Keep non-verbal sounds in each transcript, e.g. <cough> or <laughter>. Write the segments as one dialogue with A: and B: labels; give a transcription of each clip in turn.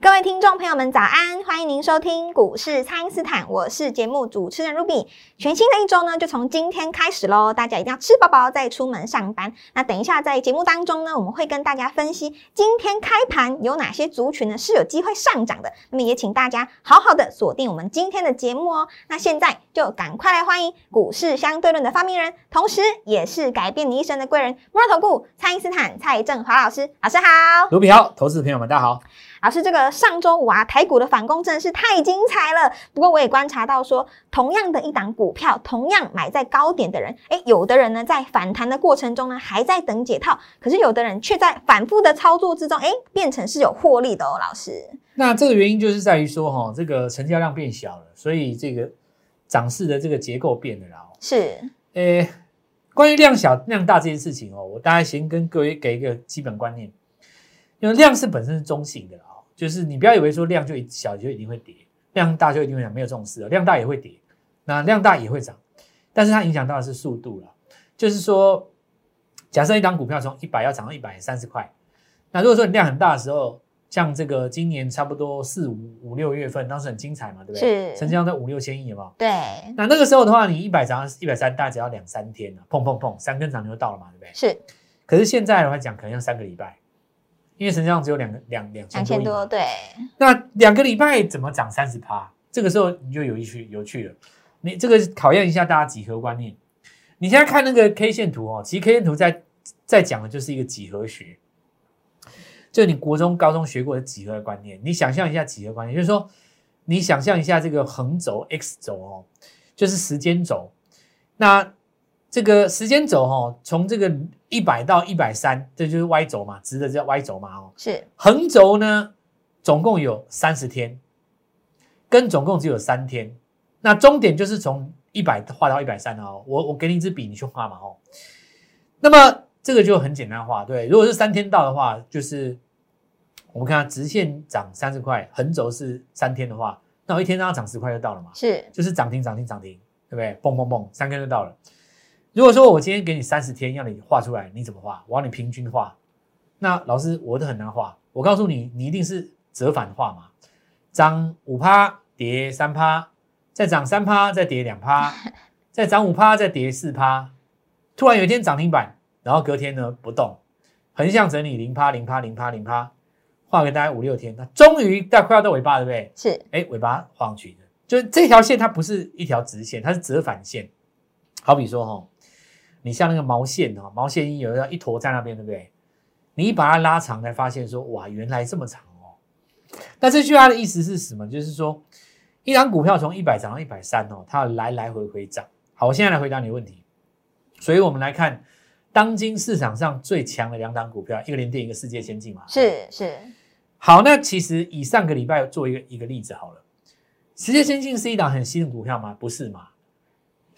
A: 各位听众朋友们，早安！欢迎您收听股市蔡因斯坦，我是节目主持人 Ruby。全新的一周呢，就从今天开始喽，大家一定要吃饱饱再出门上班。那等一下在节目当中呢，我们会跟大家分析今天开盘有哪些族群呢是有机会上涨的。那么也请大家好好的锁定我们今天的节目哦。那现在就赶快来欢迎股市相对论的发明人，同时也是改变你一生的贵人——摩尔投顾蔡因斯坦蔡振华老师。老师好，
B: 卢比好，投资朋友们大家好。
A: 老师，这个上周五啊，台股的反攻真的是太精彩了。不过我也观察到说，同样的一档股票，同样买在高点的人，诶，有的人呢在反弹的过程中呢，还在等解套；可是有的人却在反复的操作之中，诶，变成是有获利的哦。老师，
B: 那这个原因就是在于说，哈，这个成交量变小了，所以这个涨势的这个结构变了啦。
A: 是，
B: 诶，关于量小量大这件事情哦，我大概先跟各位给一个基本观念，因为量是本身是中性的。就是你不要以为说量就小就一定会跌，量大就一定会涨，没有这种事量大也会跌，那量大也会涨，但是它影响到的是速度了。就是说，假设一张股票从一百要涨到一百三十块，那如果说你量很大的时候，像这个今年差不多四五五六月份，当时很精彩嘛，对不对？
A: 是。
B: 成交量在五六千亿嘛。
A: 对。
B: 那那个时候的话，你一百涨到一百三，大概只要两三天了，砰砰砰，三根涨停就到了嘛，对不对？
A: 是。
B: 可是现在的话讲，可能要三个礼拜。因为成交量只有两个两两千多
A: 多，对。
B: 那两个礼拜怎么涨三十趴？这个时候你就有趣有趣了。你这个考验一下大家几何观念。你现在看那个 K 线图哦，其实 K 线图在在讲的就是一个几何学，就你国中高中学过的几何观念。你想象一下几何观念，就是说你想象一下这个横轴 X 轴哦，就是时间轴。那这个时间轴哈，从这个。一百到一百三，这就是 Y 轴嘛，直的叫 Y 轴嘛，哦，
A: 是。
B: 横轴呢，总共有三十天，跟总共只有三天，那终点就是从一百画到一百三哦，我我给你一支笔，你去画嘛，哦，那么这个就很简单画，对，如果是三天到的话，就是我们看直线涨三十块，横轴是三天的话，那我一天让它涨十块就到了嘛，
A: 是，
B: 就是涨停涨停涨停，对不对？蹦蹦蹦，三天就到了。如果说我今天给你三十天，要你画出来，你怎么画？我要你平均画。那老师，我都很难画。我告诉你，你一定是折返画嘛，涨五趴跌三趴，再涨三趴再跌两趴，<laughs> 再涨五趴再跌四趴，突然有一天涨停板，然后隔天呢不动，横向整理零趴零趴零趴零趴，画个大概五六天，它终于在快要到尾巴，对不对？
A: 是，
B: 哎，尾巴画上去的，就这条线它不是一条直线，它是折返线。好比说哈。你像那个毛线哦，毛线衣有一坨在那边，对不对？你一把它拉长，才发现说，哇，原来这么长哦。那这句话的意思是什么？就是说，一张股票从一百涨到一百三哦，它要来来回回涨。好，我现在来回答你的问题。所以我们来看当今市场上最强的两档股票，一个联电，一个世界先进嘛。
A: 是是。
B: 好，那其实以上个礼拜做一个一个例子好了。世界先进是一档很新的股票吗？不是嘛？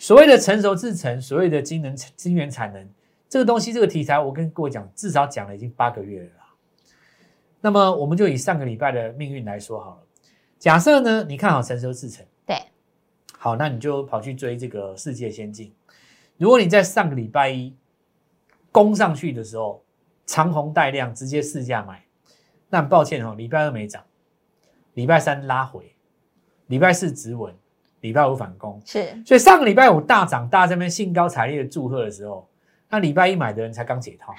B: 所谓的成熟制程，所谓的晶能、晶圆产能，这个东西，这个题材，我跟各位讲，至少讲了已经八个月了。那么，我们就以上个礼拜的命运来说好了。假设呢，你看好成熟制程，
A: 对，
B: 好，那你就跑去追这个世界先进。如果你在上个礼拜一攻上去的时候，长虹带量，直接市价买，那很抱歉哦，礼拜二没涨，礼拜三拉回，礼拜四止稳。礼拜五反攻
A: 是，
B: 所以上个礼拜五大涨，大家这边兴高采烈的祝贺的时候，那礼拜一买的人才刚解套，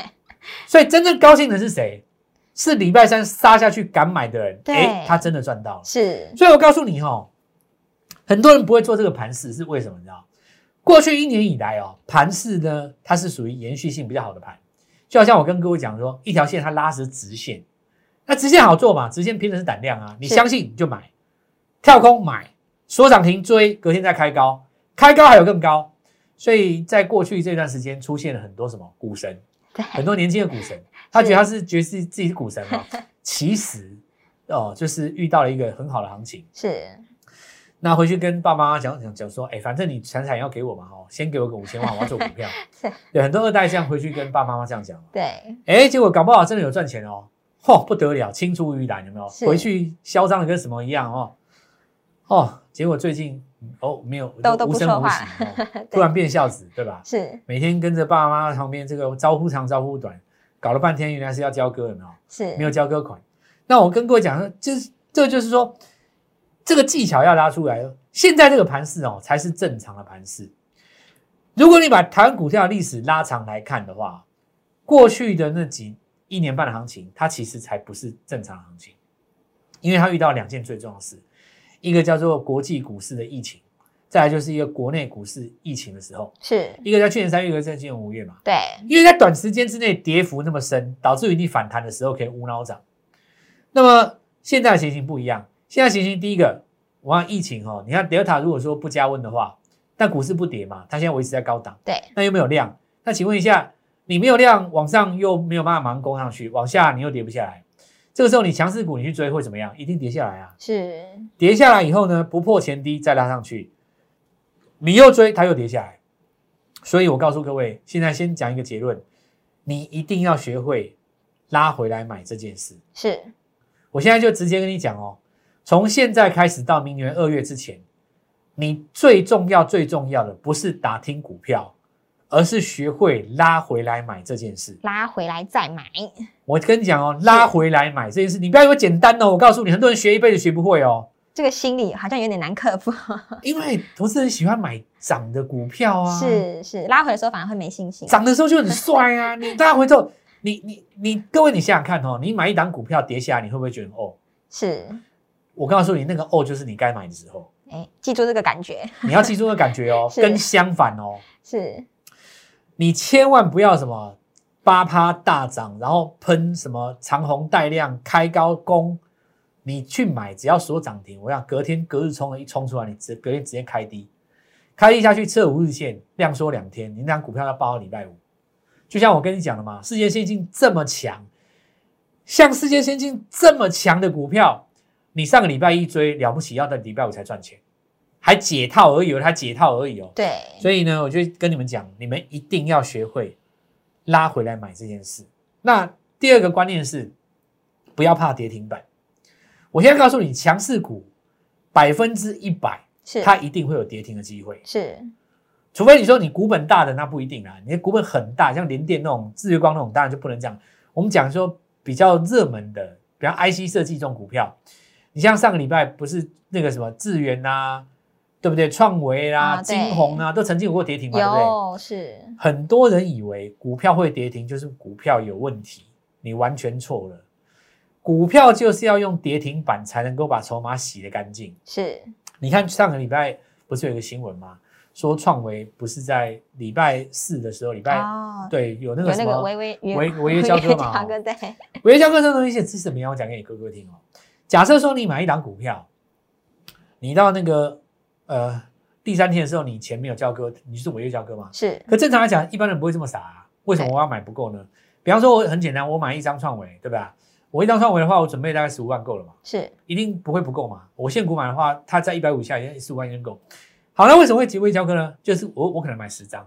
B: <laughs> 所以真正高兴的是谁？是礼拜三杀下去敢买的人，
A: 哎，
B: 他真的赚到了。
A: 是，
B: 所以我告诉你哦，很多人不会做这个盘势，是为什么？你知道？过去一年以来哦，盘势呢，它是属于延续性比较好的盘，就好像我跟各位讲说，一条线它拉是直线，那直线好做嘛？直线拼的是胆量啊，你相信你就买，跳空买。说涨停追，隔天再开高，开高还有更高，所以在过去这段时间出现了很多什么股神，很多年轻的股神，他觉得他是觉得自己自己是股神嘛。其实哦，就是遇到了一个很好的行情，
A: 是。
B: 那回去跟爸爸妈妈讲讲讲说，哎，反正你财产要给我嘛，哦，先给我个五千万，我要做股票。
A: 是 <laughs>
B: 对，很多二代这样回去跟爸爸妈妈这样讲，
A: 对，
B: 哎，结果搞不好真的有赚钱哦，嚯，不得了，青出于蓝，有没有？回去嚣张的跟什么一样哦，哦，结果最近哦没有
A: 都都不
B: 无声无
A: 说话 <laughs>
B: 突然变孝子，对吧？
A: 是
B: 每天跟着爸爸妈妈旁边这个招呼长招呼短，搞了半天原来是要交割，有没有？
A: 是
B: 没有交割款。那我跟各位讲说，就是这就是说，这个技巧要拉出来。现在这个盘势哦，才是正常的盘势。如果你把台湾股票的历史拉长来看的话，过去的那几一年半的行情，它其实才不是正常行情，因为它遇到两件最重要的事，一个叫做国际股市的疫情，再来就是一个国内股市疫情的时候，
A: 是，
B: 一个在去年三月，一个在今年五月嘛。
A: 对，
B: 因为在短时间之内跌幅那么深，导致于你反弹的时候可以无脑涨。那么现在的情形不一样，现在情形第一个，我看疫情哦，你看 Delta 如果说不加温的话，但股市不跌嘛，它现在维持在高档，
A: 对，
B: 那又没有量，那请问一下，你没有量往上又没有办法马上攻上去，往下你又跌不下来，这个时候你强势股你去追会怎么样？一定跌下来啊！
A: 是，
B: 跌下来以后呢，不破前低再拉上去，你又追它又跌下来，所以我告诉各位，现在先讲一个结论，你一定要学会拉回来买这件事。
A: 是，
B: 我现在就直接跟你讲哦，从现在开始到明年二月之前，你最重要最重要的不是打听股票，而是学会拉回来买这件事。
A: 拉回来再买，
B: 我跟你讲哦，拉回来买这件事，你不要以为简单哦，我告诉你，很多人学一辈子学不会哦。
A: 这个心理好像有点难克服。<laughs>
B: 因为投资人喜欢买涨的股票啊，
A: 是是，拉回的时候反而会没信心。
B: 涨的时候就很帅啊。你拉回之后，你你你，各位你想想看哦，你买一档股票跌下来，你会不会觉得哦？
A: 是，
B: 我告诉你，那个哦就是你该买的时候，
A: 哎，记住这个感觉。
B: 你要记住那个感觉哦。<laughs> 跟相反哦，
A: 是，
B: 你千万不要什么八趴大涨，然后喷什么长虹带量开高攻，你去买，只要所有涨停，我想隔天隔日冲了一冲出来，你直隔天直接开低，开低下去测五日线，量缩两天，你那张股票要报到礼拜五。就像我跟你讲的嘛，世界先进这么强，像世界先进这么强的股票，你上个礼拜一追了不起，要等礼拜五才赚钱，还解套而已哦，它解套而已哦。
A: 对，
B: 所以呢，我就跟你们讲，你们一定要学会拉回来买这件事。那第二个观念是，不要怕跌停板。我现在告诉你，强势股百分之一百，
A: 是，
B: 它一定会有跌停的机会。
A: 是，
B: 除非你说你股本大的，那不一定啦。你的股本很大，像联电那种、日月光那种，当然就不能讲。我们讲说比较热门的，比方 IC 设计这种股票，你像上个礼拜不是那个什么智源啊，对不对？创维啦、
A: 啊
B: 金红啊，都曾经有过跌停嘛，对不对？
A: 是，
B: 很多人以为股票会跌停就是股票有问题，你完全错了。股票就是要用跌停板才能够把筹码洗得干净。
A: 是，
B: 你看上个礼拜不是有一个新闻吗？说创维不是在礼拜四的时候，礼拜、
A: 哦，
B: 对有那
A: 个
B: 个什么
A: 微微
B: 违违约交割嘛违约交割这东西是什么样？我讲给你哥哥听哦。假设说你买一档股票，你到那个呃第三天的时候，你钱没有交割，你是违约交割嘛？
A: 是，
B: 可正常来讲，一般人不会这么傻、啊。为什么我要买不够呢？比方说，我很简单，我买一张创维，对吧？我一张创维的话，我准备大概十五万够了嘛，
A: 是，
B: 一定不会不够嘛。我现股买的话，它在一百五以下，也十五万应该够。好，那为什么会结尾交割呢？就是我我可能买十张，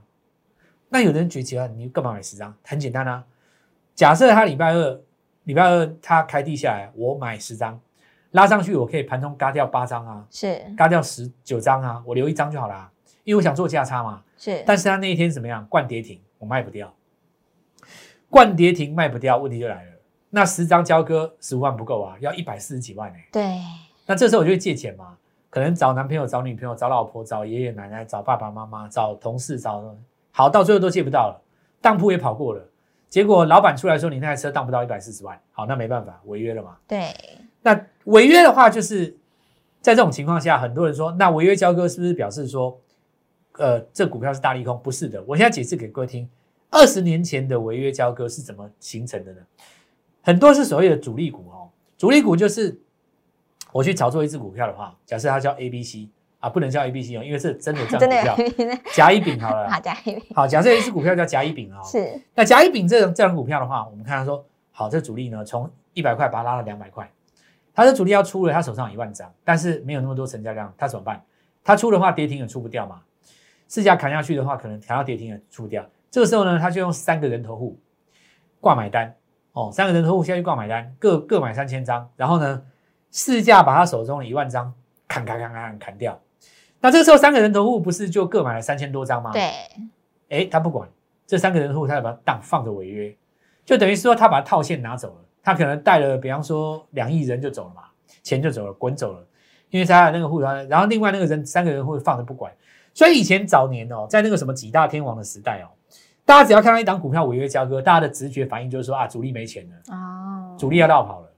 B: 那有的人觉得你干嘛买十张？很简单啊，假设他礼拜二礼拜二他开地下来，我买十张，拉上去我可以盘中嘎掉八张啊，
A: 是，
B: 嘎掉十九张啊，我留一张就好啦，因为我想做价差嘛。
A: 是，
B: 但是他那一天怎么样？灌跌停，我卖不掉，灌跌停卖不掉，问题就来了。那十张交割十五万不够啊，要一百四十几万哎、
A: 对，
B: 那这时候我就会借钱嘛，可能找男朋友、找女朋友、找老婆、找爷爷奶奶、找爸爸妈妈、找同事、找好，到最后都借不到了，当铺也跑过了，结果老板出来说你那台车当不到一百四十万，好，那没办法，违约了嘛。
A: 对，
B: 那违约的话，就是在这种情况下，很多人说，那违约交割是不是表示说，呃，这股票是大利空？不是的，我现在解释给各位听，二十年前的违约交割是怎么形成的呢？很多是所谓的主力股哦，主力股就是我去炒作一只股票的话，假设它叫 A、B、C 啊，不能叫 A、B、C 哦，因为是真的这样 <laughs> 票，<laughs> 甲乙丙好了
A: 好
B: 啦，
A: 加一笔，
B: 好，假设一只股票叫甲乙丙啊、哦，
A: 是，
B: 那甲乙丙这种这种股票的话，我们看它说，好，这主力呢从一百块把它拉到两百块，他的主力要出了，他手上一万张，但是没有那么多成交量，他怎么办？他出的话，跌停也出不掉嘛。市价砍下去的话，可能调到跌停也出不掉。这个时候呢，他就用三个人头户挂买单哦，三个人头户下去挂买单，各各买三千张，然后呢，市价把他手中的一万张砍砍砍砍砍掉。那这个时候三个人头户不是就各买了三千多张吗？
A: 对，
B: 哎，他不管这三个人头户，他要把它当放着违约，就等于说他把套现拿走了。他可能带了，比方说两亿人就走了嘛，钱就走了，滚走了，因为他的那个户头，然后另外那个人三个人会放着不管。所以以前早年哦，在那个什么几大天王的时代哦，大家只要看到一档股票违约交割，大家的直觉反应就是说啊，主力没钱了，
A: 哦，
B: 主力要绕跑了。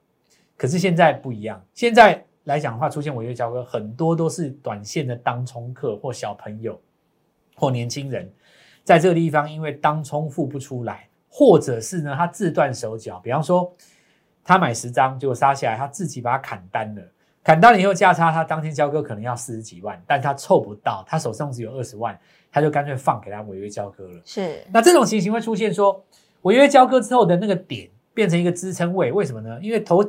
B: 可是现在不一样，现在来讲的话，出现违约交割，很多都是短线的当冲客或小朋友或年轻人，在这个地方因为当冲付不出来，或者是呢他自断手脚，比方说他买十张结果杀下来，他自己把它砍单了。砍单了以后价差，他当天交割可能要四十几万，但他凑不到，他手上只有二十万，他就干脆放给他违约交割了。
A: 是，
B: 那这种情形会出现说，违约交割之后的那个点变成一个支撑位，为什么呢？因为投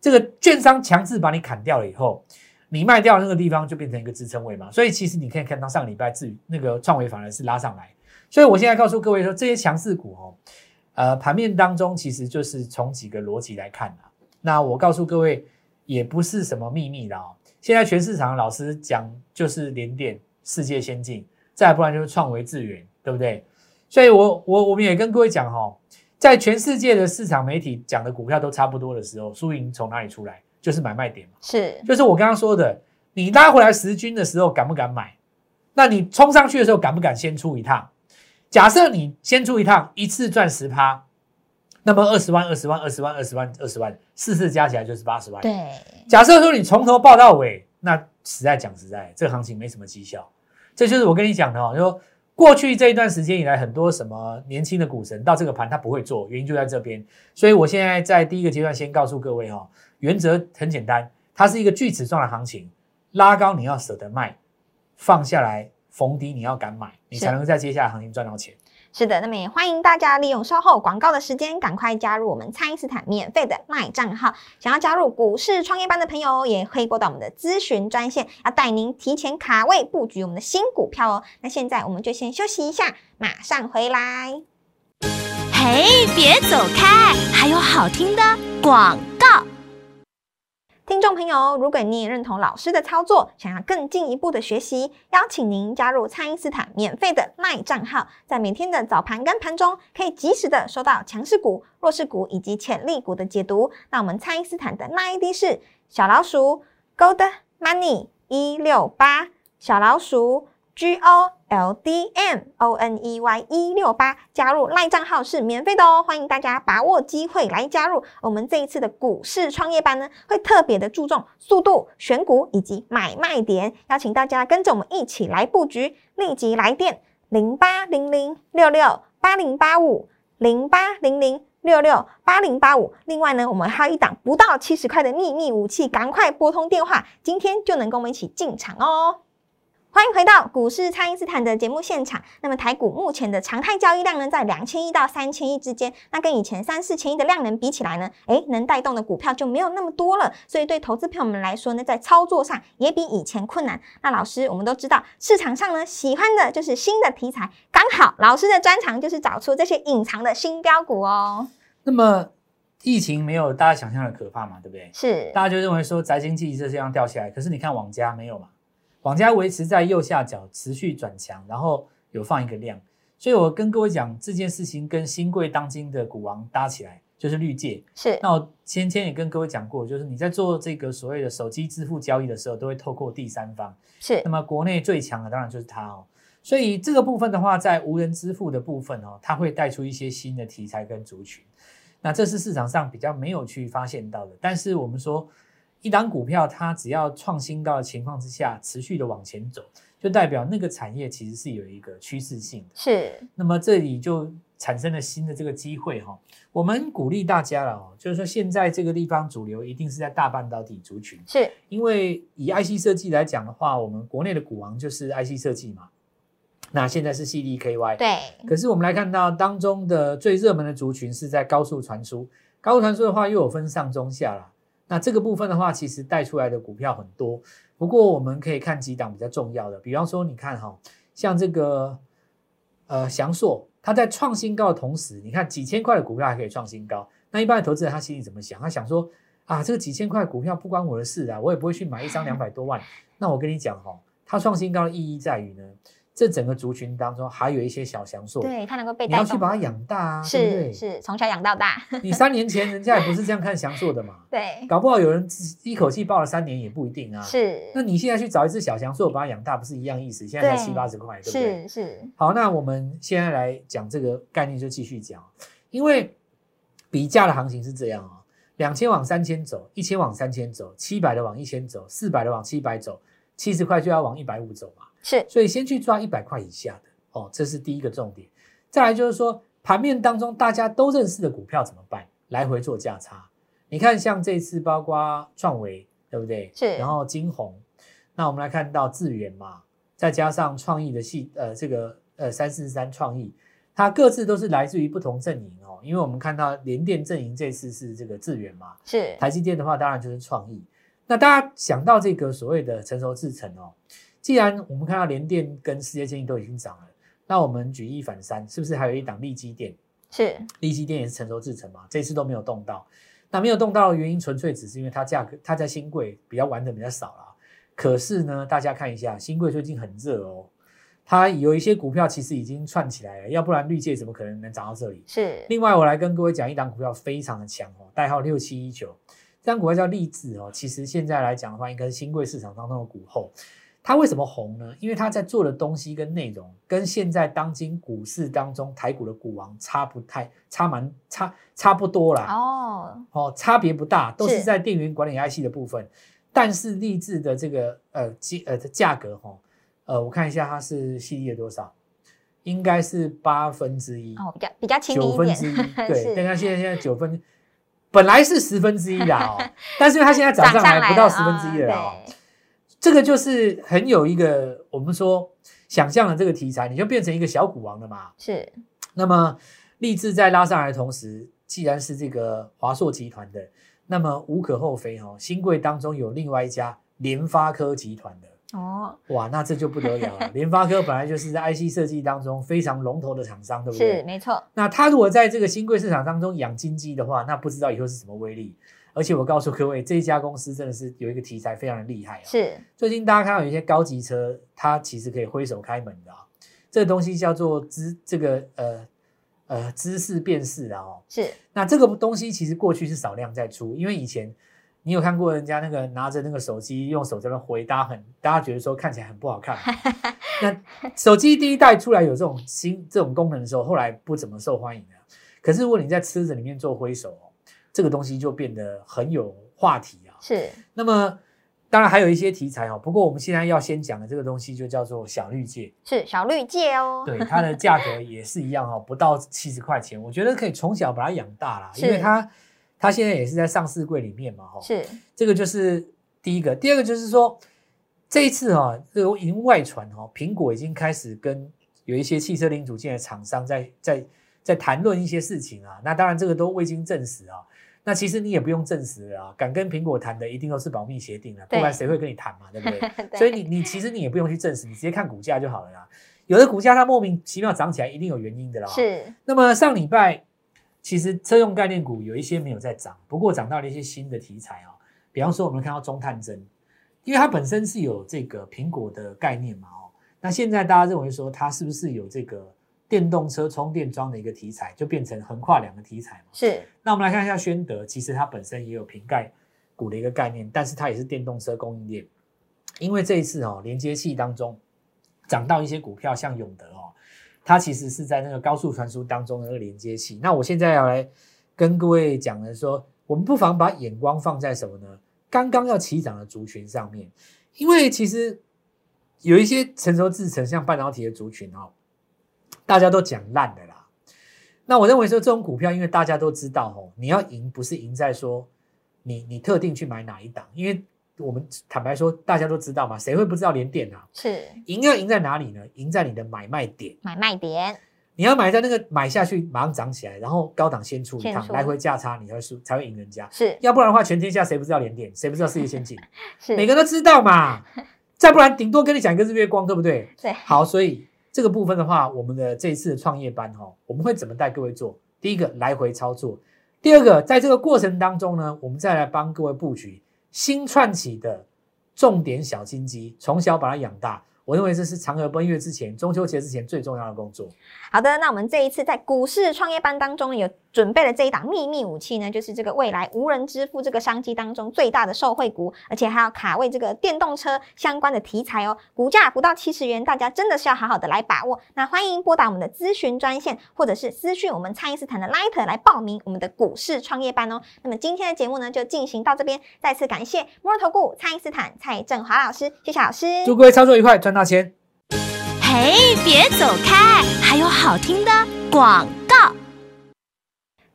B: 这个券商强制把你砍掉了以后，你卖掉那个地方就变成一个支撑位嘛。所以其实你可以看到上个礼拜至于那个创维反而是拉上来，所以我现在告诉各位说，这些强势股哦，呃，盘面当中其实就是从几个逻辑来看啊。那我告诉各位。也不是什么秘密的哦。现在全市场老师讲就是联电世界先进，再不然就是创维智源，对不对？所以我我我们也跟各位讲哈，在全世界的市场媒体讲的股票都差不多的时候，输赢从哪里出来？就是买卖点嘛。
A: 是，
B: 就是我刚刚说的，你拉回来十均的时候敢不敢买？那你冲上去的时候敢不敢先出一趟？假设你先出一趟，一次赚十趴。那么二十万、二十万、二十万、二十万、二十万，四次加起来就是八十万。
A: 对，
B: 假设说你从头报到尾，那实在讲实在，这个行情没什么绩效。这就是我跟你讲的哦，就说过去这一段时间以来，很多什么年轻的股神到这个盘他不会做，原因就在这边。所以我现在在第一个阶段先告诉各位哈，原则很简单，它是一个锯齿状的行情，拉高你要舍得卖，放下来逢低你要敢买，你才能在接下来行情赚到钱。
A: 是的，那么也欢迎大家利用稍后广告的时间，赶快加入我们蔡因斯坦免费的卖账号。想要加入股市创业班的朋友，也可以拨打我们的咨询专线，要带您提前卡位布局我们的新股票哦。那现在我们就先休息一下，马上回来。
C: 嘿，别走开，还有好听的广告。
A: 听众朋友，如果你也认同老师的操作，想要更进一步的学习，邀请您加入蔡因斯坦免费的卖账号，在每天的早盘跟盘中，可以及时的收到强势股、弱势股以及潜力股的解读。那我们蔡因斯坦的卖 ID 是小老鼠 Gold Money 一六八，小老鼠 G O。L D M O N E Y 一六八加入赖账号是免费的哦，欢迎大家把握机会来加入。我们这一次的股市创业班呢，会特别的注重速度、选股以及买卖点，邀请大家跟着我们一起来布局。立即来电零八零零六六八零八五零八零零六六八零八五。另外呢，我们还有一档不到七十块的秘密武器，赶快拨通电话，今天就能跟我们一起进场哦。欢迎回到股市，蔡因斯坦的节目现场。那么台股目前的常态交易量呢，在两千亿到三千亿之间。那跟以前三四千亿的量能比起来呢，诶，能带动的股票就没有那么多了。所以对投资朋友们来说呢，在操作上也比以前困难。那老师，我们都知道市场上呢，喜欢的就是新的题材。刚好老师的专长就是找出这些隐藏的新标股哦。
B: 那么疫情没有大家想象的可怕嘛，对不对？
A: 是，
B: 大家就认为说宅经济这样掉下来，可是你看网家没有嘛？网家维持在右下角持续转强，然后有放一个量，所以我跟各位讲这件事情跟新贵当今的股王搭起来就是绿界。
A: 是，
B: 那我先前也跟各位讲过，就是你在做这个所谓的手机支付交易的时候，都会透过第三方。
A: 是，
B: 那么国内最强的当然就是它哦。所以这个部分的话，在无人支付的部分哦，它会带出一些新的题材跟族群。那这是市场上比较没有去发现到的，但是我们说。一档股票，它只要创新高的情况之下，持续的往前走，就代表那个产业其实是有一个趋势性的。
A: 是，
B: 那么这里就产生了新的这个机会哈。我们鼓励大家了哦，就是说现在这个地方主流一定是在大半导体族群，
A: 是
B: 因为以 IC 设计来讲的话，我们国内的股王就是 IC 设计嘛。那现在是 CDKY，
A: 对。
B: 可是我们来看到当中的最热门的族群是在高速传输，高速传输的话又有分上中下了。那这个部分的话，其实带出来的股票很多，不过我们可以看几档比较重要的，比方说你看哈、像这个呃翔硕，它在创新高的同时，你看几千块的股票还可以创新高，那一般的投资人他心里怎么想？他想说啊，这个几千块股票不关我的事啊，我也不会去买一张两百多万。那我跟你讲哈、它创新高的意义在于呢，这整个族群当中还有一些小翔硕，
A: 对，它能够被
B: 你要去把它养大啊，
A: 是
B: 对？
A: 是，从小养到大，
B: 你三年前 <laughs> 人家也不是这样看翔硕的嘛，
A: 对，
B: 搞不好有人一口气报了三年也不一定啊。
A: 是，
B: 那你现在去找一只小翔硕把它养大，不是一样意思？现在才七八十块，对不对？
A: 是是，
B: 好，那我们现在来讲这个概念，就继续讲，因为比价的行情是这样啊、两千往三千走，一千往三千走，七百的往一千走，四百的往七百走，七十块就要往一百五走嘛。
A: 是
B: 所以先去抓一百块以下的哦，这是第一个重点。再来就是说，盘面当中大家都认识的股票怎么办？来回做价差。你看，像这次包括创维，对不对？
A: 是
B: 然后金红，那我们来看到智源嘛，再加上创意的系呃这个呃三四三创意，它各自都是来自于不同阵营哦。因为我们看到联电阵营这次是这个智源嘛，
A: 是，
B: 台积电的话，当然就是创意。那大家想到这个所谓的成熟制程哦，既然我们看到联电跟世界建议都已经涨了，那我们举一反三，是不是还有一档利基电？
A: 是
B: 利基电也是成熟制程嘛，这次都没有动到。那没有动到的原因，纯粹只是因为它价格它在新贵比较玩的比较少啦。可是呢，大家看一下新贵最近很热哦，它有一些股票其实已经串起来了，要不然绿界怎么可能能涨到这里？
A: 是，
B: 另外，我来跟各位讲一档股票非常的强哦，代号六七一九，这张股票叫立志哦。其实现在来讲的话，应该是新贵市场当中的股后。它为什么红呢？因为它在做的东西跟内容，跟现在当今股市当中台股的股王差不太差蛮差差不多啦。
A: 哦，
B: 哦，差别不大，都是
A: 是
B: 在电源管理 IC 的部分。但是立志的这个呃价呃的价格哈、呃，我看一下它是系列多少，应该是八分之一。
A: 哦，比较比较亲民一点，
B: 九分之一，对，<laughs>
A: 是
B: 但它现在现在九分，本来是十分之一的哦，<laughs> 但是它现在涨上来不到十分之一了哦，
A: 对
B: 这个就是很有一个我们说想象的这个题材，你就变成一个小股王了嘛。
A: 是
B: 那么立志在拉上来的同时，既然是这个华硕集团的，那么无可厚非哦，新贵当中有另外一家联发科集团的。
A: 哦，
B: 哇，那这就不得了了。<laughs> 联发科本来就是在 IC 设计当中非常龙头的厂商，对不对？
A: 是没错，
B: 那他如果在这个新贵市场当中养金鸡的话，那不知道以后是什么威力。而且我告诉各位，这一家公司真的是有一个题材非常的厉害啊。
A: 是
B: 最近大家看到有一些高级车，它其实可以挥手开门的啊。这个东西叫做知这个呃呃知识辨识的哦。
A: 是
B: 那这个东西其实过去是少量在出，因为以前你有看过人家那个拿着那个手机用手在那挥，大家很大家觉得说看起来很不好看嘛。<laughs> 那手机第一代出来有这种新这种功能的时候，后来不怎么受欢迎了。可是如果你在车子里面做挥手哦，这个东西就变得很有话题啊。
A: 是。
B: 那么当然还有一些题材哦，不过我们现在要先讲的这个东西就叫做小绿界，
A: 是小绿界哦，
B: 对它的价格也是一样哦，<laughs> 不到七十块钱，我觉得可以从小把它养大啦，因为它它现在也是在上市柜里面嘛，哈，
A: 是。
B: 这个就是第一个，第二个就是说这一次哈、这个已经外传哈、苹果已经开始跟有一些汽车零组件的厂商在在在谈论一些事情啊，那当然这个都未经证实啊。那其实你也不用证实啊，敢跟苹果谈的一定都是保密协定了，不然谁会跟你谈嘛，对不对？<laughs>
A: 对
B: 所以你你其实你也不用去证实，你直接看股价就好了啦。有的股价它莫名其妙涨起来，一定有原因的啦。。
A: 是
B: 那么上礼拜其实车用概念股有一些没有在涨，不过涨到了一些新的题材啊、比方说我们看到中探针，因为它本身是有这个苹果的概念嘛哦，那现在大家认为说它是不是有这个电动车充电桩的一个题材，就变成横跨两个题材嘛？
A: 是
B: 那我们来看一下宣德，其实它本身也有瓶盖股的一个概念，但是它也是电动车供应链。因为这一次哦，连接器当中涨到一些股票，像永德哦，它其实是在那个高速传输当中的那个连接器。那我现在要来跟各位讲的说，我们不妨把眼光放在什么呢？刚刚要起涨的族群上面，因为其实有一些成熟制成，像半导体的族群哦，大家都讲烂的啦。那我认为说这种股票，因为大家都知道哦，你要赢不是赢在说你你特定去买哪一档，因为我们坦白说大家都知道嘛，谁会不知道连电啊？
A: 是
B: 赢要赢在哪里呢？赢在你的买卖点。
A: 买卖点
B: 你要买在那个买下去马上涨起来，然后高档先出一趟，来回价差，你才会输，才会赢人家。
A: 是
B: 要不然的话，全天下谁不知道连电，谁不知道世界先进？<laughs>
A: 是，
B: 每个人都知道嘛。再不然，顶多跟你讲一个日月光，对不对？
A: 对
B: 好，所以这个部分的话，我们的这一次的创业班哈、哦，我们会怎么带各位做？第一个来回操作，第二个在这个过程当中呢，我们再来帮各位布局新串起的重点小金鸡，从小把它养大。我认为这是嫦娥奔月之前、中秋节之前最重要的工作。
A: 好的，那我们这一次在股市创业班当中有准备了这一档秘密武器呢，就是这个未来无人支付这个商机当中最大的受惠股，而且还要卡位这个电动车相关的题材哦，股价不到七十元，大家真的是要好好的来把握。那欢迎拨打我们的咨询专线，或者是私讯我们蔡因斯坦的 Light 来报名我们的股市创业班哦。那么今天的节目呢就进行到这边，再次感谢摩尔投顾蔡因斯坦蔡振华老师，谢谢老师。
B: 祝各位操作愉快，赚大钱！
C: 嘿，别走开，还有好听的广告。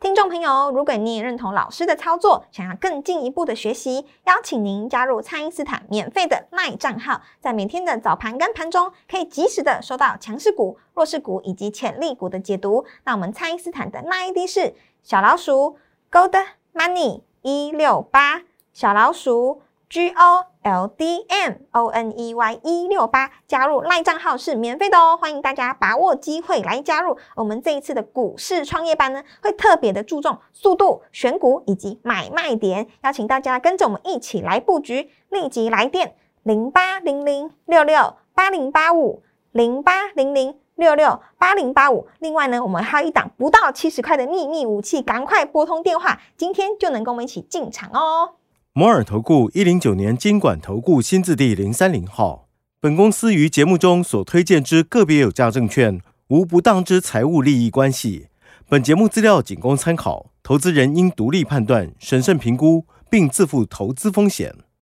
A: 听众朋友，如果你也认同老师的操作，想要更进一步的学习，邀请您加入蔡因斯坦免费的 LINE 账号，在每天的早盘跟盘中，可以及时的收到强势股、弱势股以及潜力股的解读。那我们蔡因斯坦的 LINE ID 是小老鼠 Gold Money 一六八，小老鼠 G O L D M O N E Y 一六八，加入赖账号是免费的哦，欢迎大家把握机会来加入。我们这一次的股市创业班呢，会特别的注重速度、选股以及买卖点，邀请大家跟着我们一起来布局，立即来电零八零零六六八零八五零八零零。六六八零八五。另外呢，我们还有一档不到七十块的秘密武器，赶快拨通电话，今天就能跟我们一起进场哦。
D: 摩尔投顾一零九年经管投顾新字第零三零号。本公司于节目中所推荐之个别有价证券，无不当之财务利益关系。本节目资料仅供参考，投资人应独立判断、审慎评估，并自负投资风险。